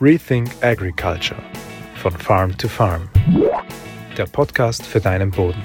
Rethink Agriculture von Farm to Farm. Der Podcast für deinen Boden.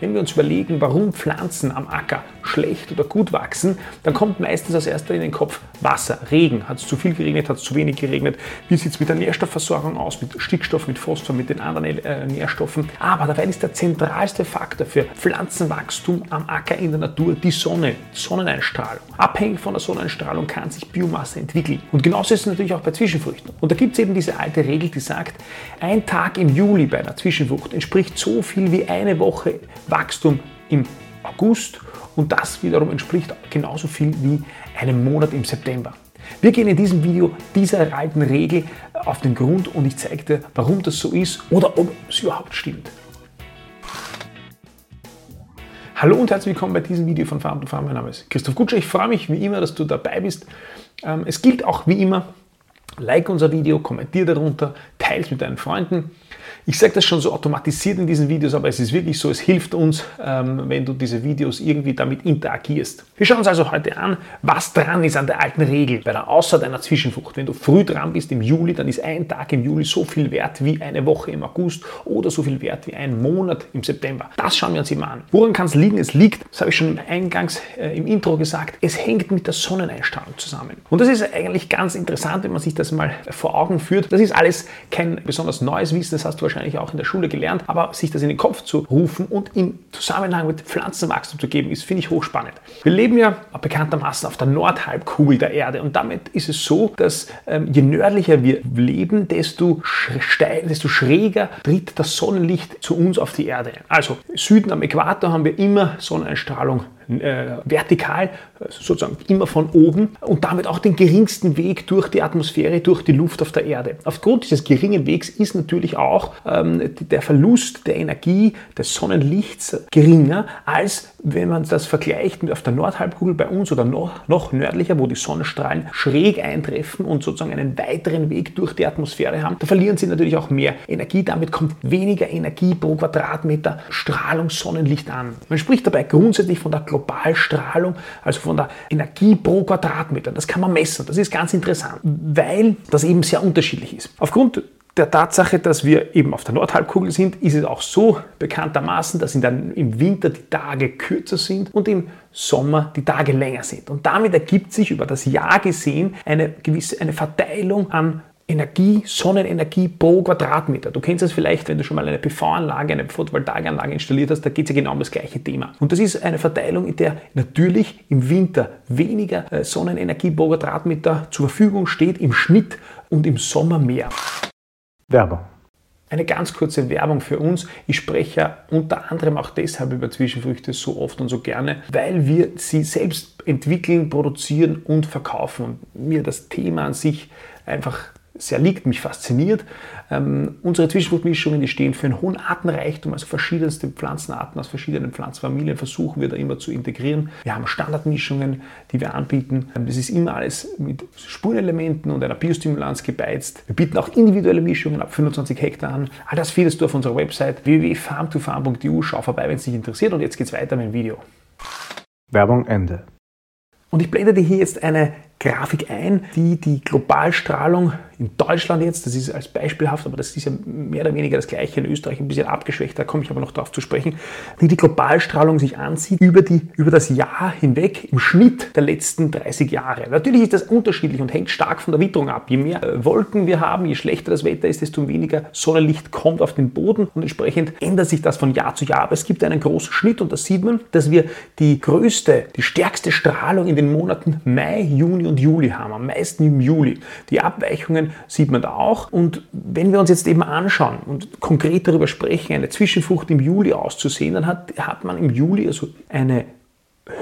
Wenn wir uns überlegen, warum Pflanzen am Acker schlecht oder gut wachsen, dann kommt meistens als erster in den Kopf Wasser, Regen. Hat es zu viel geregnet, hat es zu wenig geregnet? Wie sieht es mit der Nährstoffversorgung aus, mit Stickstoff, mit Phosphor, mit den anderen äh, Nährstoffen? Aber dabei ist der zentralste Faktor für Pflanzenwachstum am Acker in der Natur die Sonne, Sonneneinstrahlung. Abhängig von der Sonneneinstrahlung kann sich Biomasse entwickeln. Und genauso ist es natürlich auch bei Zwischenfrüchten. Und da gibt es eben diese alte Regel, die sagt, ein Tag im Juli bei einer Zwischenfrucht entspricht so viel wie eine Woche Wachstum im August und das wiederum entspricht genauso viel wie einem Monat im September. Wir gehen in diesem Video dieser alten Regel auf den Grund und ich zeige dir, warum das so ist oder ob es überhaupt stimmt. Hallo und herzlich willkommen bei diesem Video von Farm to Farm. Mein Name ist Christoph Gutscher. Ich freue mich wie immer, dass du dabei bist. Ähm, es gilt auch wie immer, like unser Video, kommentier darunter, teile es mit deinen Freunden. Ich sage das schon so automatisiert in diesen Videos, aber es ist wirklich so, es hilft uns, ähm, wenn du diese Videos irgendwie damit interagierst. Wir schauen uns also heute an, was dran ist an der alten Regel bei der Aussaat einer Zwischenfrucht. Wenn du früh dran bist im Juli, dann ist ein Tag im Juli so viel wert wie eine Woche im August oder so viel wert wie ein Monat im September. Das schauen wir uns immer an. Woran kann es liegen? Es liegt, das habe ich schon Eingangs äh, im Intro gesagt, es hängt mit der Sonneneinstrahlung zusammen. Und das ist eigentlich ganz interessant, wenn man sich das mal vor Augen führt. Das ist alles kein besonders neues Wissen, das hast du wahrscheinlich auch in der Schule gelernt, aber sich das in den Kopf zu rufen und im Zusammenhang mit Pflanzenwachstum zu geben, ist, finde ich, hochspannend. Wir leben ja bekanntermaßen auf der Nordhalbkugel der Erde und damit ist es so, dass ähm, je nördlicher wir leben, desto, steil, desto schräger tritt das Sonnenlicht zu uns auf die Erde. Also Süden am Äquator haben wir immer Sonneneinstrahlung äh, vertikal, sozusagen immer von oben und damit auch den geringsten Weg durch die Atmosphäre, durch die Luft auf der Erde. Aufgrund dieses geringen Wegs ist natürlich auch ähm, der Verlust der Energie des Sonnenlichts geringer, als wenn man das vergleicht mit auf der Nordhalbkugel bei uns oder noch, noch nördlicher, wo die Sonnenstrahlen schräg eintreffen und sozusagen einen weiteren Weg durch die Atmosphäre haben. Da verlieren sie natürlich auch mehr Energie, damit kommt weniger Energie pro Quadratmeter Strahlung Sonnenlicht an. Man spricht dabei grundsätzlich von der Globalstrahlung, also von der Energie pro Quadratmeter. Das kann man messen. Das ist ganz interessant, weil das eben sehr unterschiedlich ist. Aufgrund der Tatsache, dass wir eben auf der Nordhalbkugel sind, ist es auch so bekanntermaßen, dass dann im Winter die Tage kürzer sind und im Sommer die Tage länger sind. Und damit ergibt sich über das Jahr gesehen eine gewisse eine Verteilung an Energie, Sonnenenergie pro Quadratmeter. Du kennst das vielleicht, wenn du schon mal eine PV-Anlage, eine Photovoltaikanlage installiert hast, da geht es ja genau um das gleiche Thema. Und das ist eine Verteilung, in der natürlich im Winter weniger äh, Sonnenenergie pro Quadratmeter zur Verfügung steht, im Schnitt und im Sommer mehr. Werbung. Eine ganz kurze Werbung für uns. Ich spreche ja unter anderem auch deshalb über Zwischenfrüchte so oft und so gerne, weil wir sie selbst entwickeln, produzieren und verkaufen und mir das Thema an sich einfach sehr liegt, mich fasziniert. Ähm, unsere Zwischenfruchtmischungen, die stehen für einen hohen Artenreichtum, also verschiedenste Pflanzenarten aus verschiedenen Pflanzenfamilien versuchen wir da immer zu integrieren. Wir haben Standardmischungen, die wir anbieten. Ähm, das ist immer alles mit Spurenelementen und einer Biostimulanz gebeizt. Wir bieten auch individuelle Mischungen ab 25 Hektar an. All das findest du auf unserer Website www.farmtofarm.eu. Schau vorbei, wenn es dich interessiert. Und jetzt geht es weiter mit dem Video. Werbung Ende. Und ich blende dir hier jetzt eine Grafik ein, die die Globalstrahlung in Deutschland jetzt, das ist als beispielhaft, aber das ist ja mehr oder weniger das gleiche in Österreich, ein bisschen abgeschwächt, da komme ich aber noch darauf zu sprechen, die die Globalstrahlung sich ansieht über, die, über das Jahr hinweg im Schnitt der letzten 30 Jahre. Natürlich ist das unterschiedlich und hängt stark von der Witterung ab. Je mehr Wolken wir haben, je schlechter das Wetter ist, desto weniger Sonnenlicht kommt auf den Boden und entsprechend ändert sich das von Jahr zu Jahr. Aber es gibt einen großen Schnitt und da sieht man, dass wir die größte, die stärkste Strahlung in den Monaten Mai, Juni und Juli haben, am meisten im Juli. Die Abweichungen sieht man da auch. Und wenn wir uns jetzt eben anschauen und konkret darüber sprechen, eine Zwischenfrucht im Juli auszusehen, dann hat, hat man im Juli also eine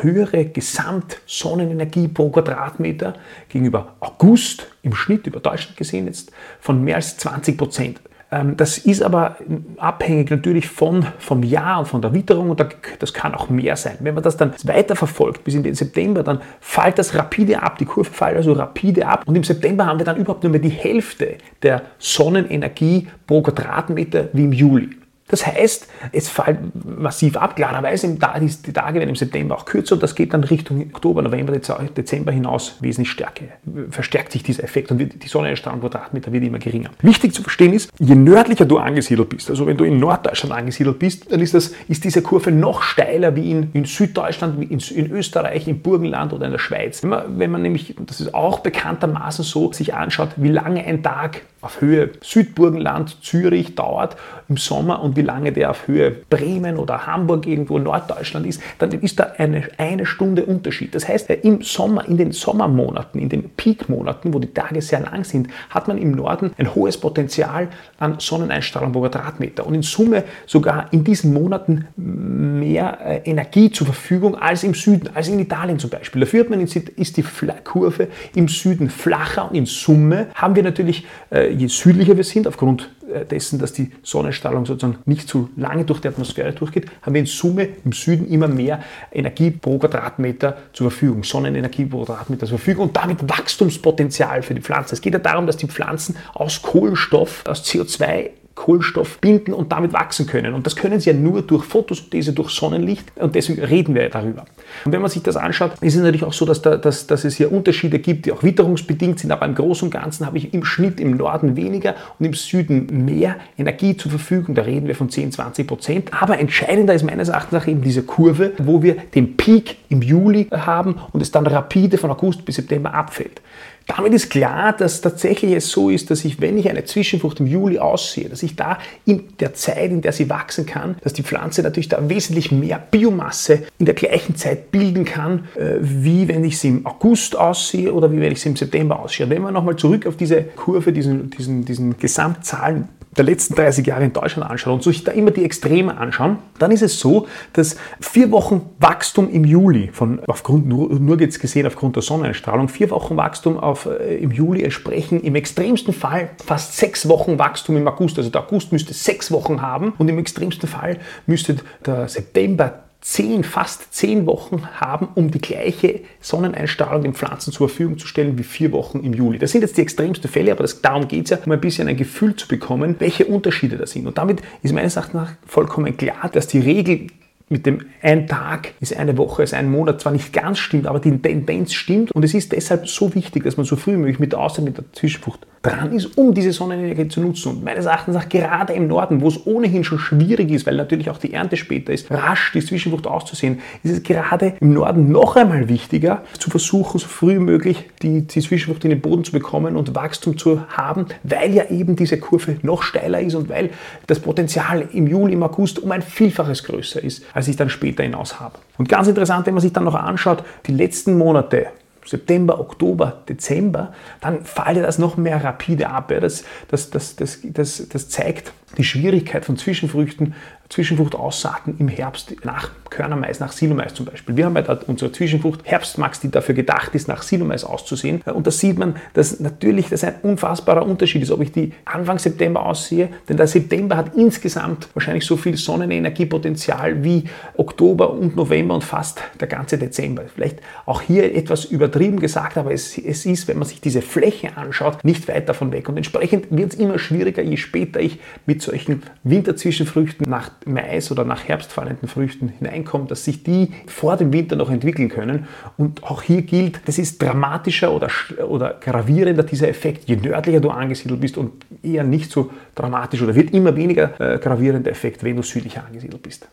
höhere Gesamtsonnenenergie pro Quadratmeter gegenüber August im Schnitt über Deutschland gesehen jetzt von mehr als 20 Prozent. Ähm, das ist aber abhängig natürlich von, vom Jahr und von der Witterung und das kann auch mehr sein. Wenn man das dann weiter verfolgt bis in den September, dann fällt das rapide ab, die Kurve fällt also rapide ab und im September haben wir dann überhaupt nur mehr die Hälfte der Sonnenenergie pro Quadratmeter wie im Juli. Das heißt, es fällt massiv ab. Klarerweise die Tage werden im September auch kürzer und das geht dann Richtung Oktober, November, Dezember hinaus wesentlich stärker. Verstärkt sich dieser Effekt und die Sonneneinstrahlung Quadratmeter wird immer geringer. Wichtig zu verstehen ist, je nördlicher du angesiedelt bist, also wenn du in Norddeutschland angesiedelt bist, dann ist, das, ist diese Kurve noch steiler wie in, in Süddeutschland, wie in, in, Österreich, im Burgenland oder in der Schweiz. Wenn man, wenn man nämlich, das ist auch bekanntermaßen so, sich anschaut, wie lange ein Tag auf Höhe Südburgenland, Zürich dauert im Sommer und wie lange der auf Höhe Bremen oder Hamburg irgendwo in Norddeutschland ist, dann ist da eine, eine Stunde Unterschied. Das heißt, im Sommer, in den Sommermonaten, in den Peakmonaten, wo die Tage sehr lang sind, hat man im Norden ein hohes Potenzial an Sonneneinstrahlung pro Quadratmeter und in Summe sogar in diesen Monaten mehr äh, Energie zur Verfügung als im Süden, als in Italien zum Beispiel. Dafür hat man, ist die Kurve im Süden flacher und in Summe haben wir natürlich äh, je südlicher wir sind, aufgrund äh, dessen, dass die Sonnenstrahlung sozusagen nicht zu lange durch die Atmosphäre durchgeht, haben wir in Summe im Süden immer mehr Energie pro Quadratmeter zur Verfügung, Sonnenenergie pro Quadratmeter zur Verfügung und damit Wachstumspotenzial für die Pflanze. Es geht ja darum, dass die Pflanzen aus Kohlenstoff, aus CO2 Kohlenstoff binden und damit wachsen können. Und das können sie ja nur durch Photosynthese, durch Sonnenlicht und deswegen reden wir darüber. Und wenn man sich das anschaut, ist es natürlich auch so, dass, da, dass, dass es hier Unterschiede gibt, die auch witterungsbedingt sind, aber im Großen und Ganzen habe ich im Schnitt im Norden weniger und im Süden mehr Energie zur Verfügung. Da reden wir von 10, 20 Prozent. Aber entscheidender ist meines Erachtens auch eben diese Kurve, wo wir den Peak im Juli haben und es dann rapide von August bis September abfällt. Damit ist klar, dass tatsächlich es so ist, dass ich, wenn ich eine Zwischenfrucht im Juli aussehe, dass ich da in der Zeit, in der sie wachsen kann, dass die Pflanze natürlich da wesentlich mehr Biomasse in der gleichen Zeit bilden kann, äh, wie wenn ich sie im August aussehe oder wie wenn ich sie im September aussehe. wenn wir nochmal zurück auf diese Kurve, diesen, diesen, diesen Gesamtzahlen der letzten 30 Jahre in Deutschland anschaut und sich da immer die Extreme anschauen, dann ist es so, dass vier Wochen Wachstum im Juli, von, aufgrund, nur, nur jetzt gesehen aufgrund der Sonneneinstrahlung, vier Wochen Wachstum auf, äh, im Juli entsprechen im extremsten Fall fast sechs Wochen Wachstum im August. Also der August müsste sechs Wochen haben und im extremsten Fall müsste der September zehn, fast zehn Wochen haben, um die gleiche Sonneneinstrahlung den Pflanzen zur Verfügung zu stellen wie vier Wochen im Juli. Das sind jetzt die extremsten Fälle, aber das, darum geht es ja, um ein bisschen ein Gefühl zu bekommen, welche Unterschiede da sind. Und damit ist meines Erachtens nach vollkommen klar, dass die Regel mit dem ein Tag ist eine Woche, ist ein Monat zwar nicht ganz stimmt, aber die Tendenz stimmt und es ist deshalb so wichtig, dass man so früh wie möglich mit der Außer mit der Zwischenfrucht dran ist, um diese Sonnenenergie zu nutzen. Und meines Erachtens auch gerade im Norden, wo es ohnehin schon schwierig ist, weil natürlich auch die Ernte später ist, rasch die Zwischenfrucht auszusehen, ist es gerade im Norden noch einmal wichtiger, zu versuchen, so früh wie möglich die, die Zwischenfrucht in den Boden zu bekommen und Wachstum zu haben, weil ja eben diese Kurve noch steiler ist und weil das Potenzial im Juli, im August um ein Vielfaches größer ist, als ich dann später hinaus habe. Und ganz interessant, wenn man sich dann noch anschaut, die letzten Monate, September, Oktober, Dezember, dann fällt das noch mehr rapide ab. Das, das, das, das, das, das zeigt die Schwierigkeit von Zwischenfrüchten, Zwischenfruchtaussaaten im Herbst nach Körnermais, nach Silomais zum Beispiel. Wir haben ja unsere Zwischenfrucht Herbstmax, die dafür gedacht ist, nach Silomais auszusehen. Und da sieht man, dass natürlich das ein unfassbarer Unterschied ist, ob ich die Anfang September aussehe, denn der September hat insgesamt wahrscheinlich so viel Sonnenenergiepotenzial wie Oktober und November und fast der ganze Dezember. Vielleicht auch hier etwas übertrieben gesagt, aber es, es ist, wenn man sich diese Fläche anschaut, nicht weit davon weg. Und entsprechend wird es immer schwieriger, je später ich mit solchen Winterzwischenfrüchten nach Mais oder nach herbstfallenden Früchten hineinkommt, dass sich die vor dem Winter noch entwickeln können. Und auch hier gilt, das ist dramatischer oder, oder gravierender dieser Effekt, je nördlicher du angesiedelt bist und eher nicht so dramatisch oder wird immer weniger äh, gravierender Effekt, wenn du südlicher angesiedelt bist.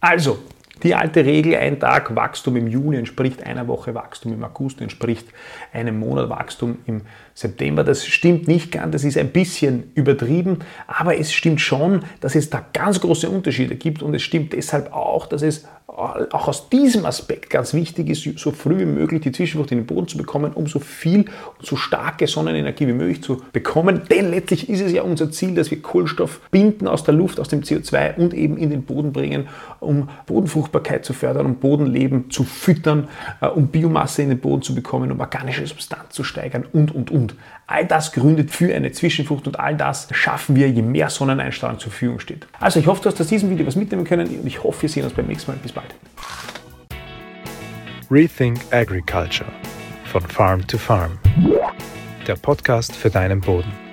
Also, die alte Regel, ein Tag Wachstum im Juni entspricht einer Woche Wachstum im August, entspricht einem Monat Wachstum im September. Das stimmt nicht ganz, das ist ein bisschen übertrieben, aber es stimmt schon, dass es da ganz große Unterschiede gibt und es stimmt deshalb auch, dass es auch aus diesem Aspekt ganz wichtig ist, so früh wie möglich die Zwischenfrucht in den Boden zu bekommen, um so viel und so starke Sonnenenergie wie möglich zu bekommen. Denn letztlich ist es ja unser Ziel, dass wir Kohlenstoff binden aus der Luft, aus dem CO2 und eben in den Boden bringen, um Bodenfruchtbarkeit zu fördern, um Bodenleben zu füttern, äh, um Biomasse in den Boden zu bekommen, um organische Substanz zu steigern und, und, und. All das gründet für eine Zwischenfrucht und all das schaffen wir, je mehr Sonneneinstrahlung zur Verfügung steht. Also ich hoffe, du hast aus diesem Video was mitnehmen können und ich hoffe, wir sehen uns beim nächsten Mal. Bis bald. Rethink Agriculture von Farm to Farm. Der Podcast für deinen Boden.